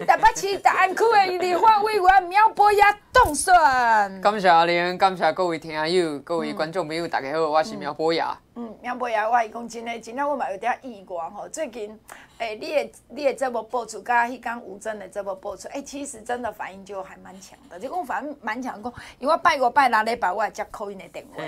是台北市大安区的立法委员苗博雅当选。感谢阿玲，感谢各位听友、各位观众朋友，大家好，我是苗博雅。嗯，苗博雅，我讲真的，真的我嘛有点意外吼。最近，诶、欸，你的你的节目播出，甲迄讲吴峥的节目播出，诶、欸，其实真的反应就还蛮强的，就讲反应蛮强，讲因为我拜五拜六礼拜我会接 call in 的电话。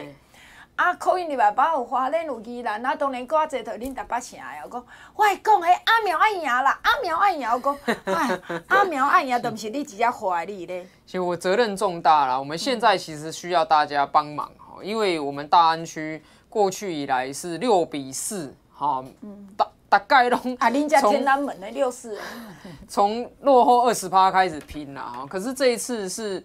啊，可以入来把有花莲有宜兰，啊，当然搁较济头恁台北城的，讲我讲迄阿苗爱赢啦，阿苗爱赢，我讲哎，阿苗爱赢，都毋是你直接花你咧。其实我责任重大啦，我们现在其实需要大家帮忙哈，因为我们大安区过去以来是六比四，哈，大大概拢啊，恁家天安门的六四，从落后二十趴开始拼啦哈，可是这一次是。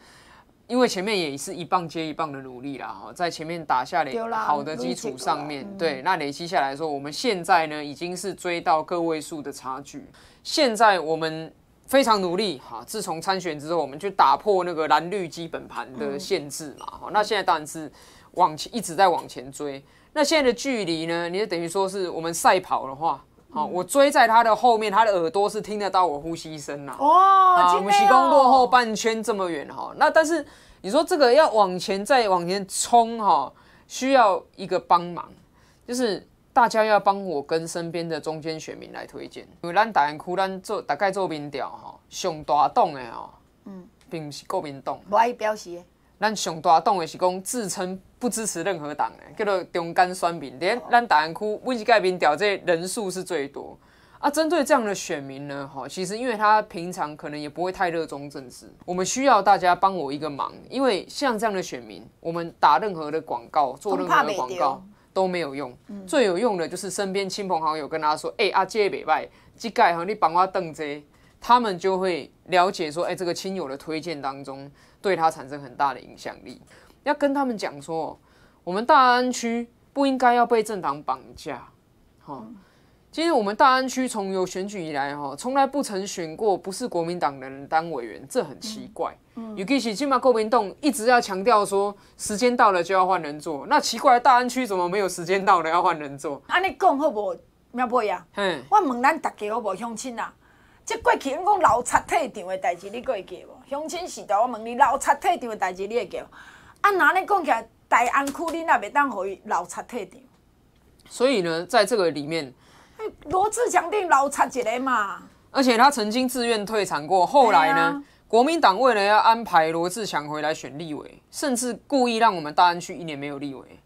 因为前面也是一棒接一棒的努力啦，哈，在前面打下了好的基础上面，对，那累积下来说，我们现在呢已经是追到个位数的差距。现在我们非常努力，哈，自从参选之后，我们就打破那个蓝绿基本盘的限制嘛，哈，那现在当然是往前一直在往前追。那现在的距离呢，你就等于说是我们赛跑的话。好，我追在他的后面，他的耳朵是听得到我呼吸声呐。哇，我们徐公落后半圈这么远哈，那但是你说这个要往前再往前冲哈，需要一个帮忙，就是大家要帮我跟身边的中间选民来推荐，因为咱大安区咱做大概做民调哈，上大党的哦，嗯，并不是国民党，我爱表示。咱上大党的是讲自称不支持任何党的，叫做中间选民。连咱大安区每一届民调这人数是最多啊。针对这样的选民呢，哈，其实因为他平常可能也不会太热衷政治，我们需要大家帮我一个忙，因为像这样的选民，我们打任何的广告，做任何的广告都没有用。最有用的就是身边亲朋好友跟他说，哎、欸，阿姐别拜，这届哈你帮我登这，他们就会了解说，哎、欸，这个亲友的推荐当中。对他产生很大的影响力，要跟他们讲说，我们大安区不应该要被政党绑架。哈，其实我们大安区从有选举以来，哈，从来不曾选过不是国民党的人当委员，这很奇怪。尤其是金马国民党一直要强调说，时间到了就要换人做，那奇怪，大安区怎么没有时间到了要换人做？安尼讲好不？苗博呀，嗯，我问咱大家好不？乡亲啊，这过去讲老插退场的代志，你会记无？乡亲时代，我问你，老插退场的代志，你会记无？啊，哪里讲起来，大安区你也袂当互伊老插退场？所以呢，在这个里面，罗志强定老插一个嘛。而且他曾经自愿退场过，后来呢，啊、国民党为了要安排罗志强回来选立委，甚至故意让我们大安区一年没有立委。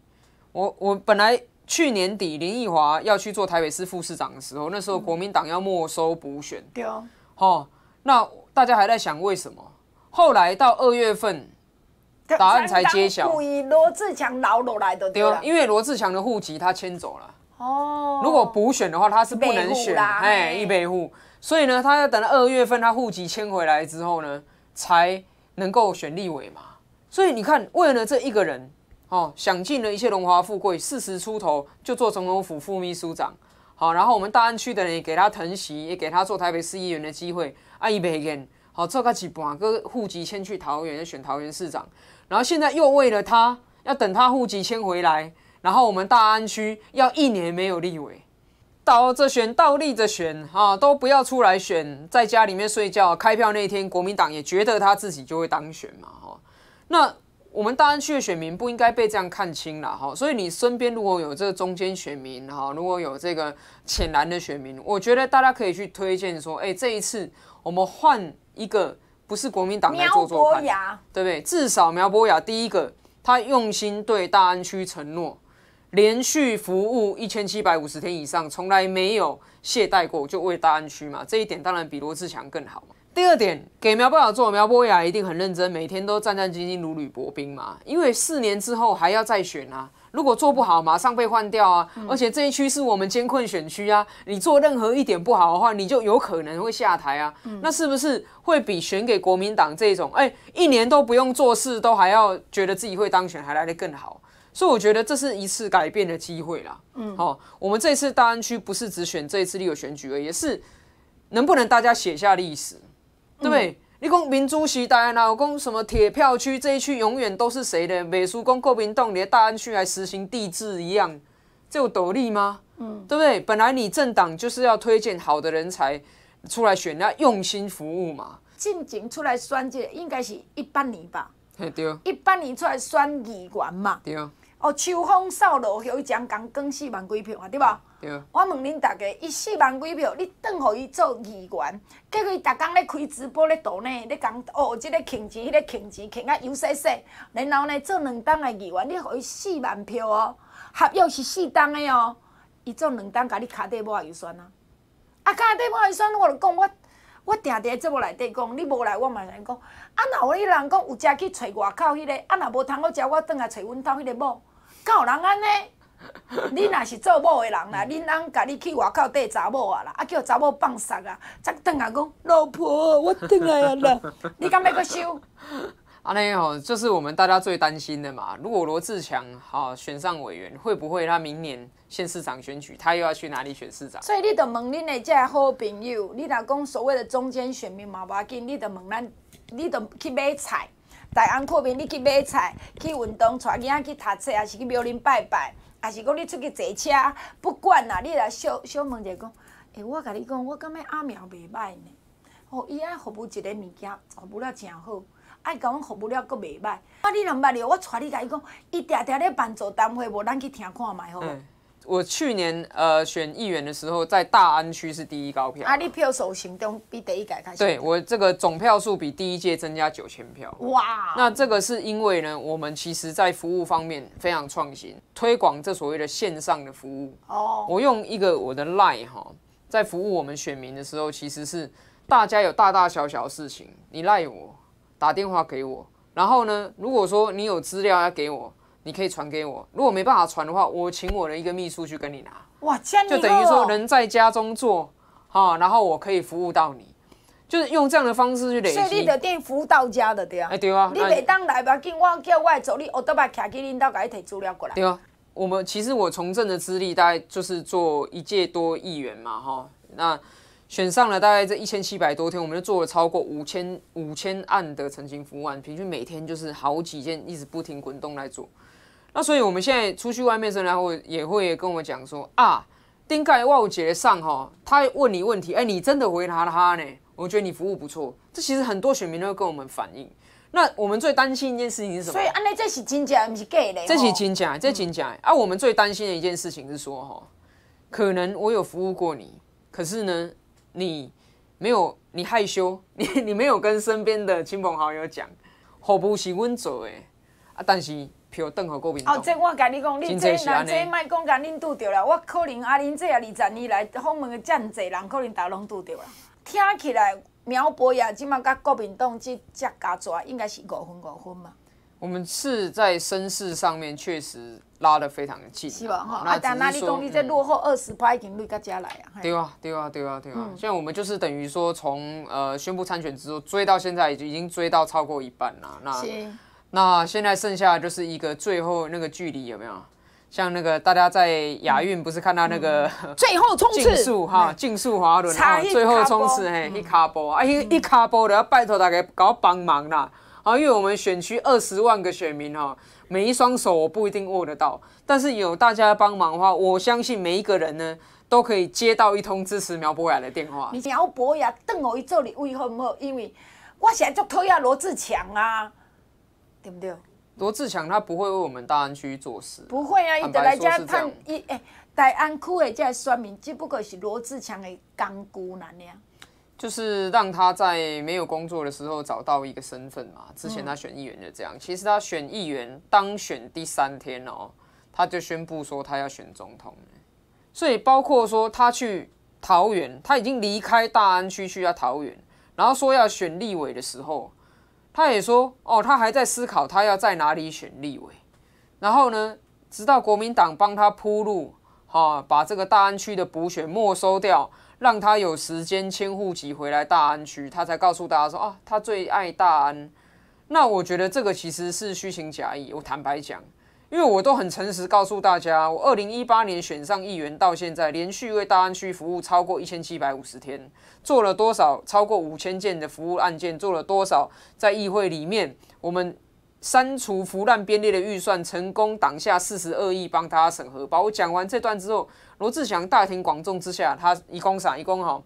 我我本来去年底林奕华要去做台北市副市长的时候，那时候国民党要没收补选。对哦。好，那大家还在想为什么？后来到二月份，答案才揭晓。故意罗志强留落来的对，因为罗志强的户籍他迁走了。哦。如果补选的话，他是不能选。哎，一北户。所以呢，他要等到二月份他户籍迁回来之后呢，才能够选立委嘛。所以你看，为了这一个人，哦，享尽了一切荣华富贵，四十出头就做总统府副秘书长。好，然后我们大安区的人也给他疼惜，也给他做台北市议员的机会。啊，一百个好，做个几半个户籍迁去桃园，选桃园市长，然后现在又为了他要等他户籍迁回来，然后我们大安区要一年没有立委，倒着选倒立着选啊，都不要出来选，在家里面睡觉。开票那天，国民党也觉得他自己就会当选嘛，哈。那我们大安区的选民不应该被这样看轻了，哈。所以你身边如果有这个中间选民，哈，如果有这个浅蓝的选民，我觉得大家可以去推荐说，哎，这一次我们换。一个不是国民党来做做看，对不对？至少苗博雅第一个，他用心对大安区承诺，连续服务一千七百五十天以上，从来没有懈怠过，就为大安区嘛。这一点当然比罗志强更好嘛。第二点，给苗博雅做，苗博雅一定很认真，每天都战战兢兢，如履薄冰嘛。因为四年之后还要再选啊。如果做不好，马上被换掉啊！而且这一区是我们艰困选区啊，你做任何一点不好的话，你就有可能会下台啊。那是不是会比选给国民党这种，哎，一年都不用做事，都还要觉得自己会当选，还来得更好？所以我觉得这是一次改变的机会啦。嗯，好，我们这次大安区不是只选这一次立委选举而已，也是能不能大家写下历史，对不对？你讲民主时代，然后讲什么铁票区这一区永远都是谁的？美书讲国民党连大安区还实行地制一样，这有道理吗？嗯，对不对？本来你政党就是要推荐好的人才，出来选，要用心服务嘛。进前出来选这个，应该是一八年吧？对。一八年出来选议员嘛？对。哦，秋风扫落叶，伊将刚更四万几票啊，对吧？我问恁大家，伊四万几票，你转互伊做议员，结果伊逐工咧开直播咧赌呢，咧讲哦，即、个倾钱，迄、个倾钱，倾啊油洗洗，然后呢做两档的议员，你互伊四万票哦，合约是四档的哦，伊做两档，甲你卡底无也有算啊？啊，卡底无也算，我就讲我。我定定节目内底讲，你无来我嘛来讲。啊，若有迄人讲有食去找外口迄个，啊，若无通好食，我转来找阮兜迄个某。敢有人安尼？你若是做某的人啦，恁翁甲你去外口缀查某啊啦，啊叫查某放杀啊，才转来讲老婆，我转来啊啦，你敢要搁收？安尼吼，就是我们大家最担心的嘛。如果罗志强好选上委员，会不会他明年县市长选举，他又要去哪里选市长？所以你得问恁的这好朋友，你若讲所谓的中间选民嘛，无要紧，你得问咱，你得去买菜。大安扩面，你去买菜，去运动，带囡仔去读册，还是去庙里拜拜，还是讲你出去坐车，不管啦，你来小小问者讲，诶、我甲你讲，我感觉阿苗袂歹呢。哦，伊爱服务一个物件，服务了诚好。爱甲阮服务了，阁袂歹。啊，你若毋捌哩，我带你甲伊讲，伊定定咧办座谈会，无咱去听看觅好。嗯，我去年呃选议员的时候，在大安区是第一高票。啊，你票数行动比第一届开始。对，我这个总票数比第一届增加九千票。哇！那这个是因为呢，我们其实在服务方面非常创新，推广这所谓的线上的服务。哦。我用一个我的 line 哈，在服务我们选民的时候，其实是大家有大大小小的事情，你赖我。打电话给我，然后呢，如果说你有资料要给我，你可以传给我。如果没办法传的话，我请我的一个秘书去跟你拿。哇，这样就等于说人在家中做，哈，然后我可以服务到你，就是用这样的方式去累积。所以你的店服务到家的对啊？哎，对啊。你每当来吧，跟我叫我来走，你我都把卡给领导给你提资料过来。对啊，我们其实我从政的资历大概就是做一届多议员嘛，哈，那。选上了大概这一千七百多天，我们就做了超过五千五千案的陈情服务案，平均每天就是好几件，一直不停滚动来做。那所以我们现在出去外面然后也会跟我讲说啊，丁盖万杰上哈，他问你问题，哎，你真的回答他呢？我觉得你服务不错。这其实很多选民都会跟我们反映。那我们最担心一件事情是什么？所以安内这是真假，不是假的。这是真假，这是真假。啊，我们最担心的一件事情是说哈，可能我有服务过你，可是呢？你没有，你害羞，你你没有跟身边的亲朋好友讲，服务是阮做的，啊，但是票等候国民党。哦，这我甲你讲，你这那这卖讲甲恁拄着啦，我可能啊，恁这啊二十年来访问的这么侪人，可能逐拢拄着啦。听起来苗博雅即马甲国民党这这加起来应该是五分五分嘛。我们是在声势上面确实拉得非常的近，是吧？哈，啊，但那你讲你这落后二十趴，已经累到家来啊？对啊，对啊，对啊，对啊。现在我们就是等于说，从呃宣布参选之后追到现在，已经已经追到超过一半了。那那现在剩下就是一个最后那个距离有没有？像那个大家在亚运不是看到那个最后冲刺竞速哈，竞速滑轮，最后冲刺嘿，一卡波啊，一一卡波的要拜托大家搞帮忙啦。啊，因为我们选区二十万个选民哈，每一双手我不一定握得到，但是有大家帮忙的话，我相信每一个人呢都可以接到一通支持苗博雅的电话。苗博雅等我一做你为好唔好？因为我现在就推下罗志强啊，对不对？罗志强他不会为我们大安区做事，不会啊，伊就来家探一诶，大安区的这选民只不过是罗志强的工具那样。就是让他在没有工作的时候找到一个身份嘛。之前他选议员就这样，其实他选议员当选第三天哦，他就宣布说他要选总统。所以包括说他去桃园，他已经离开大安区去到桃园，然后说要选立委的时候，他也说哦，他还在思考他要在哪里选立委。然后呢，直到国民党帮他铺路，哈，把这个大安区的补选没收掉。让他有时间迁户籍回来大安区，他才告诉大家说啊，他最爱大安。那我觉得这个其实是虚情假意。我坦白讲，因为我都很诚实告诉大家，我二零一八年选上议员到现在，连续为大安区服务超过一千七百五十天，做了多少超过五千件的服务案件，做了多少在议会里面我们。删除腐烂编列的预算，成功挡下四十二亿，帮他审核。把我讲完这段之后，罗志祥大庭广众之下，他一共啥？一共哈，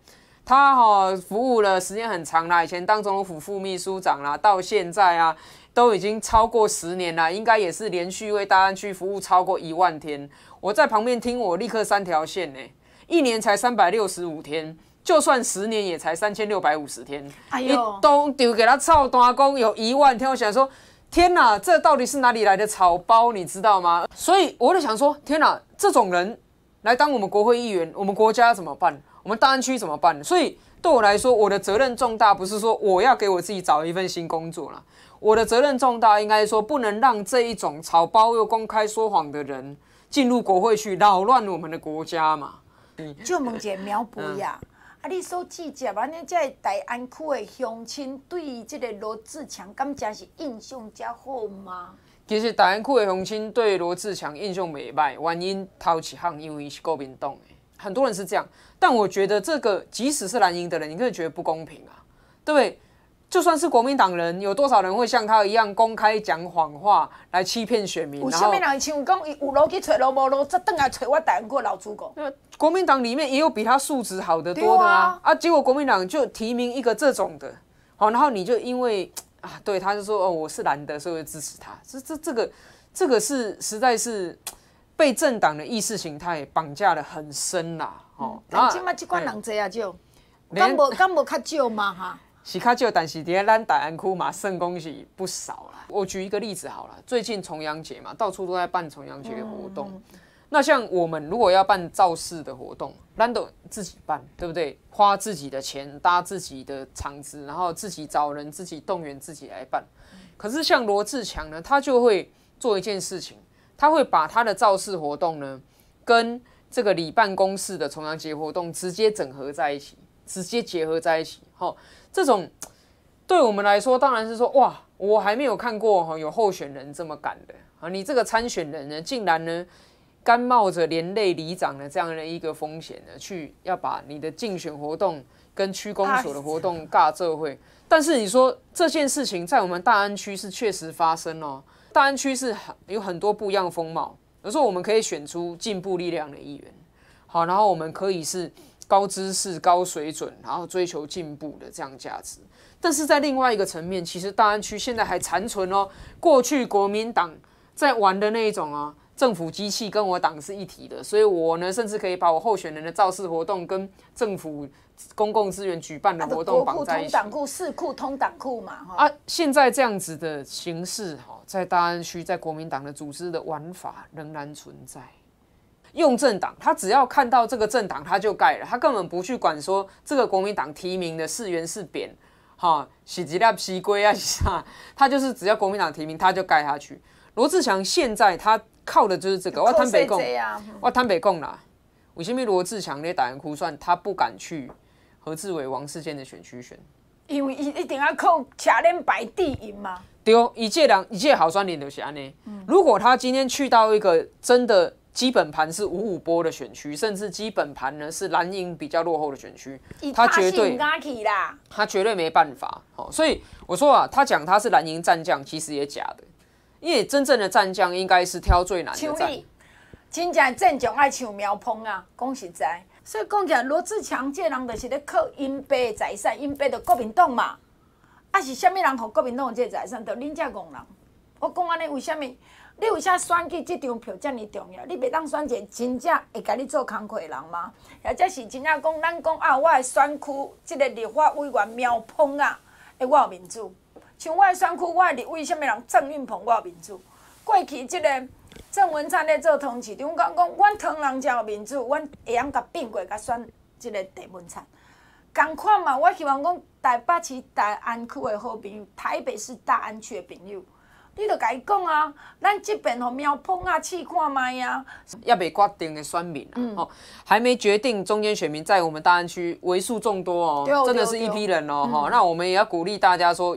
他哈服务了时间很长啦，以前当总统府副秘书长啦，到现在啊都已经超过十年了，应该也是连续为大安区服务超过一万天。我在旁边听，我立刻三条线呢，一年才三百六十五天，就算十年也才三千六百五十天。哎呦，都丢给他操大工有一万天，我想说。天哪，这到底是哪里来的草包？你知道吗？所以我就想说，天哪，这种人来当我们国会议员，我们国家怎么办？我们大安区怎么办？所以对我来说，我的责任重大，不是说我要给我自己找一份新工作了。我的责任重大，应该说不能让这一种草包又公开说谎的人进入国会去扰乱我们的国家嘛。就问一个苗博雅。嗯啊！你所记者安尼，在大安区的乡亲对这个罗志强，敢真是印象较好吗？其实大安区的乡亲对罗志强印象袂歹，原因头一项因为是国民党的，很多人是这样。但我觉得这个，即使是蓝营的人，你可能觉得不公平啊，对不对？就算是国民党人，有多少人会像他一样公开讲谎话来欺骗选民？有啥物人像讲有路去找路无路，再转来找我台湾过老祖公？国民党里面也有比他素质好得多的啊！啊，结果国民党就提名一个这种的，好，然后你就因为啊，对，他就说哦，我是蓝的，所以支持他。这这这个这个是实在是被政党的意识形态绑架得很深啦！哦，那今嘛这关人侪啊，就敢无敢无较少嘛哈？是较少，但是在咱大安区嘛，算恭喜不少啦。我举一个例子好了，最近重阳节嘛，到处都在办重阳节的活动。嗯、那像我们如果要办造势的活动，咱都自己办，对不对？花自己的钱搭自己的场子，然后自己找人，自己动员自己来办。可是像罗志强呢，他就会做一件事情，他会把他的造势活动呢，跟这个里办公室的重阳节活动直接整合在一起，直接结合在一起，吼。这种对我们来说，当然是说哇，我还没有看过哈有候选人这么敢的啊！你这个参选人呢，竟然呢甘冒着连累里长的这样的一个风险呢，去要把你的竞选活动跟区公所的活动尬这会。但是你说这件事情在我们大安区是确实发生哦，大安区是很有很多不一样风貌。有时候我们可以选出进步力量的议员，好，然后我们可以是。高知识、高水准，然后追求进步的这样价值，但是在另外一个层面，其实大安区现在还残存哦，过去国民党在玩的那一种啊，政府机器跟我党是一体的，所以我呢，甚至可以把我候选人的造势活动跟政府公共资源举办的活动绑在一起。党库、市库通党库嘛，哈啊，现在这样子的形式哈，在大安区，在国民党的组织的玩法仍然存在。用政党，他只要看到这个政党，他就盖了，他根本不去管说这个国民党提名的是圆是扁，哈，喜吉拉西龟啊啥，他就是只要国民党提名，他就盖下去。罗志祥现在他靠的就是这个，我坦白讲，我坦北共啦，为什么罗志强咧打人哭算他不敢去何志伟、王世坚的选区选？因为一定要靠车轮摆地赢嘛。对，一届两一届好酸脸就是安尼。如果他今天去到一个真的。基本盘是五五波的选区，甚至基本盘呢是蓝营比较落后的选区，他绝对他绝对没办法。好所以我说啊，他讲他是蓝营战将，其实也假的，因为真正的战将应该是挑最难的战。真正战将爱像苗鹏啊，讲实在，所以讲起来，罗志强这人就是咧靠因爸的财产，因爸的国民党嘛，啊是虾米人和国民党这个财产，就恁这工人。我讲安尼为虾米？你为啥选举这张票这么重要？你袂当选一个真正会甲你做工课的人吗？或者是真正讲咱讲啊，我的选区这个立法委员苗鹏啊，诶，我有民主。像我的选区，我的立委什么人郑运鹏，我有民主。过去这个郑文灿咧做通市长，讲讲，阮唐人才有民主，阮会晓甲并过甲选即个郑文灿。共款嘛，我希望讲台北市大安区的好朋友，台北市大安区的朋友。你着甲伊讲啊，咱这边吼苗鹏啊，试看卖啊。要被决定的选民啊，嗯、哦，还没决定，中间选民在我们大安区为数众多哦，真的是一批人哦，哈、嗯。那我们也要鼓励大家说，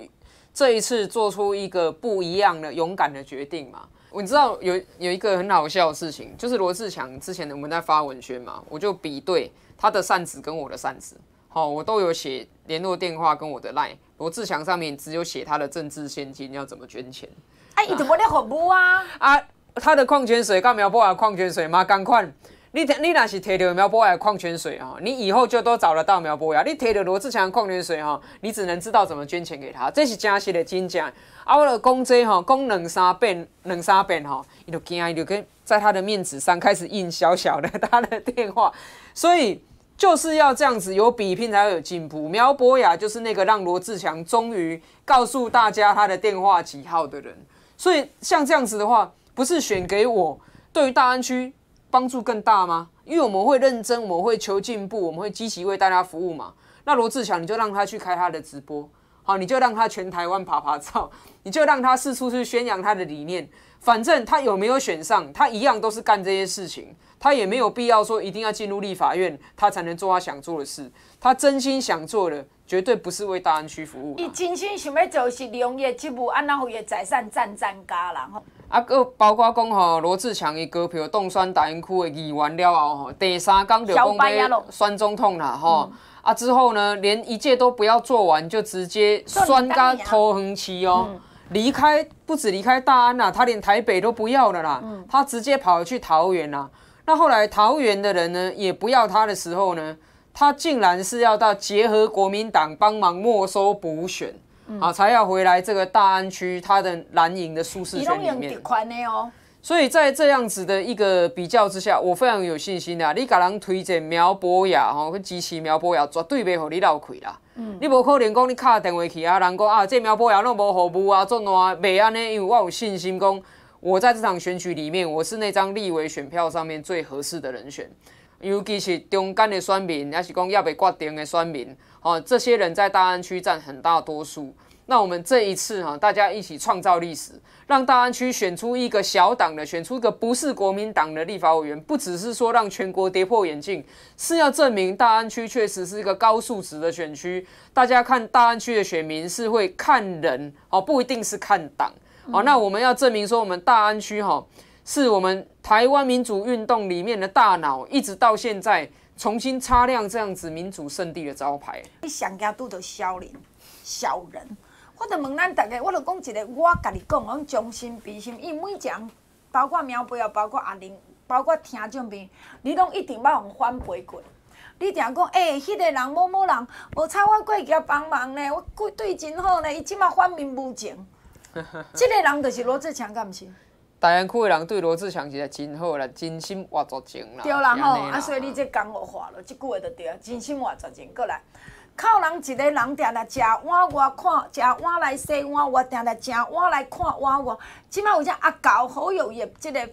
这一次做出一个不一样的、勇敢的决定嘛。你知道有有一个很好笑的事情，就是罗志强之前我们在发文宣嘛，我就比对他的扇子跟我的扇子，好，我都有写联络电话跟我的 line。罗志强上面只有写他的政治现金要怎么捐钱。哎、啊，伊怎么咧服务啊？啊，他的矿泉水干嘛要播啊？矿泉水吗？赶快，你你若是摕到苗博雅矿泉水啊，你以后就都找得到苗博雅。你摕到罗志强矿泉水哈，你只能知道怎么捐钱给他，这是真实的真假。啊，我了讲这哈，讲两三遍，两三遍哈，伊就惊，伊就跟在他的面子上开始印小小的 他的电话，所以就是要这样子，有比拼才会有进步。苗博雅就是那个让罗志强终于告诉大家他的电话几号的人，所以像这样子的话，不是选给我，对于大安区。帮助更大吗？因为我们会认真，我们会求进步，我们会积极为大家服务嘛。那罗志强，你就让他去开他的直播，好，你就让他全台湾爬爬照，你就让他四处去宣扬他的理念。反正他有没有选上，他一样都是干这些事情，他也没有必要说一定要进入立法院，他才能做他想做的事。他真心想做的，绝对不是为大安区服务。他真心想要做是利用业职务，安那互伊的财产赚赚家人吼。啊，个包括讲吼，罗志强伊高票冻酸大安区的议员了后吼，第三天就讲要酸总统啦吼。啊之后呢，连一届都不要做完，就直接选到头横期哦，离开不止离开大安啦，他连台北都不要了啦，他直接跑去桃园啦。那后来桃园的人呢，也不要他的时候呢，他竟然是要到结合国民党帮忙没收补选。啊，才要回来这个大安区，他的蓝营的舒适圈里面。哦、所以在这样子的一个比较之下，我非常有信心的。你给人推荐苗博雅吼，去支持苗博雅，绝对袂互你闹亏啦。嗯、你无可能讲你敲电话去啊，人讲啊，这苗博雅拢无服务啊，做哪袂安尼？因为我有信心讲，我在这场选举里面，我是那张立委选票上面最合适的人选。尤其是中间的选民，还是讲要被决定的选民。哦，这些人在大安区占很大多数。那我们这一次哈，大家一起创造历史，让大安区选出一个小党的，选出一个不是国民党的立法委员，不只是说让全国跌破眼镜，是要证明大安区确实是一个高素质的选区。大家看大安区的选民是会看人哦，不一定是看党。哦，那我们要证明说，我们大安区哈，是我们台湾民主运动里面的大脑，一直到现在。重新擦亮这样子民主圣地的招牌。你想家拄到小人，小人，我就问咱大家，我就讲一个，我甲你讲，我将心比心，伊每讲，包括苗博啊，包括阿玲，包括听众朋友，你拢一定要互反馈过。你定讲，哎、欸，迄、个人某某人，无差我过去帮忙呢，我对对真好呢，伊即马反面无情，这个。人就是罗志强，敢毋是？大安区的人对罗志强是真好啦，真心话做情啦。对啦吼，啊，所以你这讲我话了，这句话就对，真心话做情。过来，靠人一个人定定食碗，我看食碗来洗碗，我定定食碗来看碗我。即摆有只阿狗好有业，即个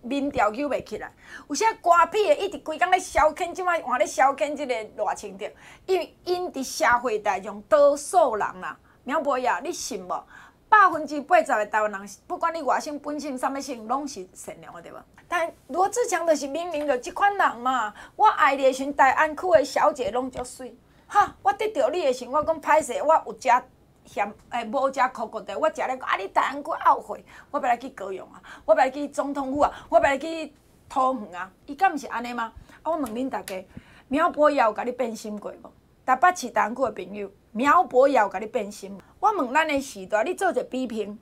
民调救袂起来。有些瓜皮的一直规工咧消遣，即摆换咧消遣即个偌清着，因为因伫社会当中多数人啦，苗博雅，你信无？百分之八十的台湾人，不管你外省、本省、啥物姓，拢是善良的，对无？但罗志强就是明明就即款人嘛。我爱你的时阵，大安区的小姐拢足水。哈，我得到你的时，我讲歹势，我有食嫌诶，无食可可的，我食咧讲啊，你大安区懊悔，我要来去高雄啊，我要来去总统府啊，我要来去桃园啊。伊敢毋是安尼吗？啊，我问恁大家，苗博雅有甲你变心过无？台北市大安区的朋友，苗博雅有甲你变心？我问咱的时代，你做者比拼，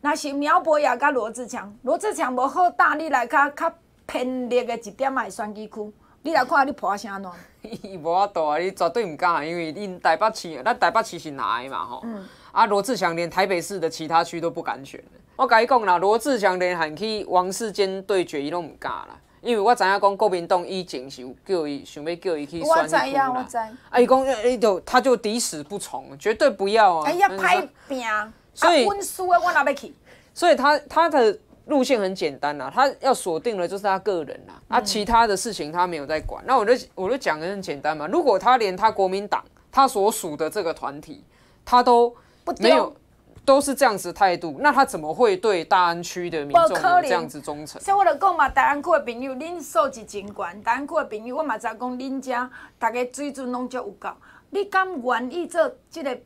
若是苗博雅甲罗志强，罗志强无好胆，你来较较偏绿的一点仔选举区，你来看你破啥喏？伊 无法度啊，你绝对毋敢，因为恁台北市，咱台北市是哪的嘛吼？嗯、啊，罗志祥连台北市的其他区都不敢选。我甲伊讲啦，罗志祥连喊去王世坚对决，伊拢毋敢啦。因为我知影讲国民党以前是有叫伊想要叫伊去选区啦。我知影，我知。啊，伊讲，伊就他就抵死不从，绝对不要啊。哎呀，歹拼。所以，我哪要去？所以他他的路线很简单呐，他要锁定的就是他个人啦，啊，其他的事情他没有在管。那我就我就讲的很简单嘛，如果他连他国民党他所属的这个团体他都没有。都是这样子态度，那他怎么会对大安区的民众这样子忠诚？所以我就讲嘛，大安区的朋友，恁素质真高。大安区的朋友，我嘛知讲恁家大家水准拢足有够。你敢愿意做这个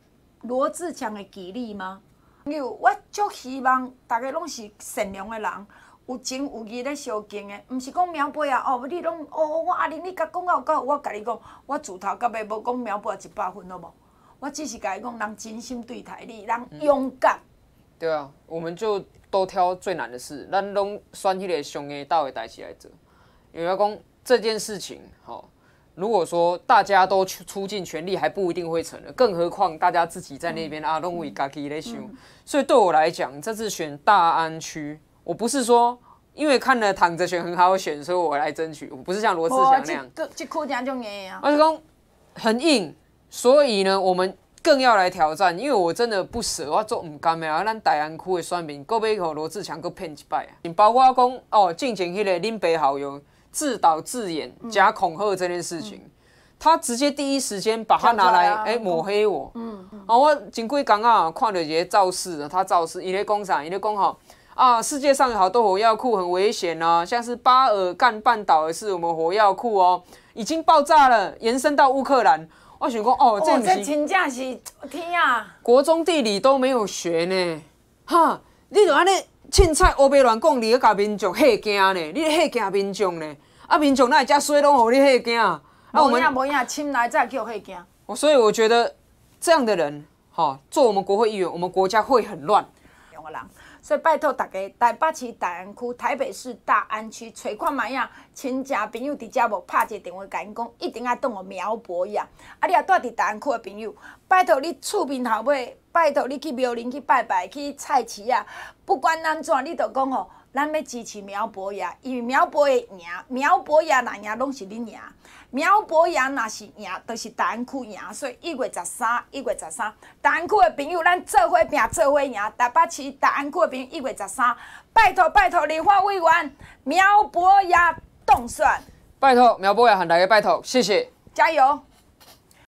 罗志强的基地吗？有，我足希望大家拢是善良的人，有情有义咧相敬的，毋是讲苗博雅哦，你拢哦，我阿玲你甲讲啊有够，我甲你讲，我自头到尾无讲苗博雅一百分，好无？我只是甲伊讲，人真心对待你，人勇敢、嗯。对啊，我们就都挑最难的事，咱拢选迄个上下道的代志来做。因为我讲这件事情，好，如果说大家都出出尽全力，还不一定会成的，更何况大家自己在那边、嗯、啊，拢为家己咧想。所以对我来讲，这次选大安区，我不是说因为看了躺着选很好选，所以我来争取，我不是像罗志祥那样。这这苦讲就硬啊！我是讲很硬，所以呢，我们。更要来挑战，因为我真的不舍，我做唔甘的啊！咱大安区的选民，够要让罗志祥够骗一摆啊！包括讲哦，进前迄个林北好友自导自演假恐吓这件事情，嗯、他直接第一时间把他拿来哎、抹黑我。嗯嗯。啊，我前几天啊看到一个造势，他造势，伊咧讲啥？伊咧讲吼啊，世界上有好多火药库很危险啊，像是巴尔干半岛也是我们火药库哦，已经爆炸了，延伸到乌克兰。我想讲哦，这这真正是天啊！国中地理都没有学呢，哈！你就安尼凊彩乌白乱讲，你去甲民众吓惊呢？你吓惊民众呢？啊，民众哪会遮衰，拢互你吓惊啊？我们无影，侵来再叫吓惊。所以我觉得这样的人，哈，做我们国会议员，我们国家会很乱。所以拜托大家，台北市大安区、台北市大安区，找看觅啊，亲戚朋友伫遮无拍一个电话，甲因讲一定要当我苗博雅。啊，你也住伫大安区的朋友，拜托你厝边头尾，拜托你去庙林去拜拜，去菜市啊，不管安怎，你都讲吼，咱要支持苗博雅，因为苗博雅赢，苗博雅若赢，拢是恁赢。苗博雅若是赢，都、就是大湾区赢，所以一月十三，一月十三，大湾区的朋友，咱做伙拼，做伙赢。台北市大湾区的朋友，一月十三，拜托拜托，立法委员苗博雅当选，拜托苗博雅，喊大家拜托，谢谢，加油。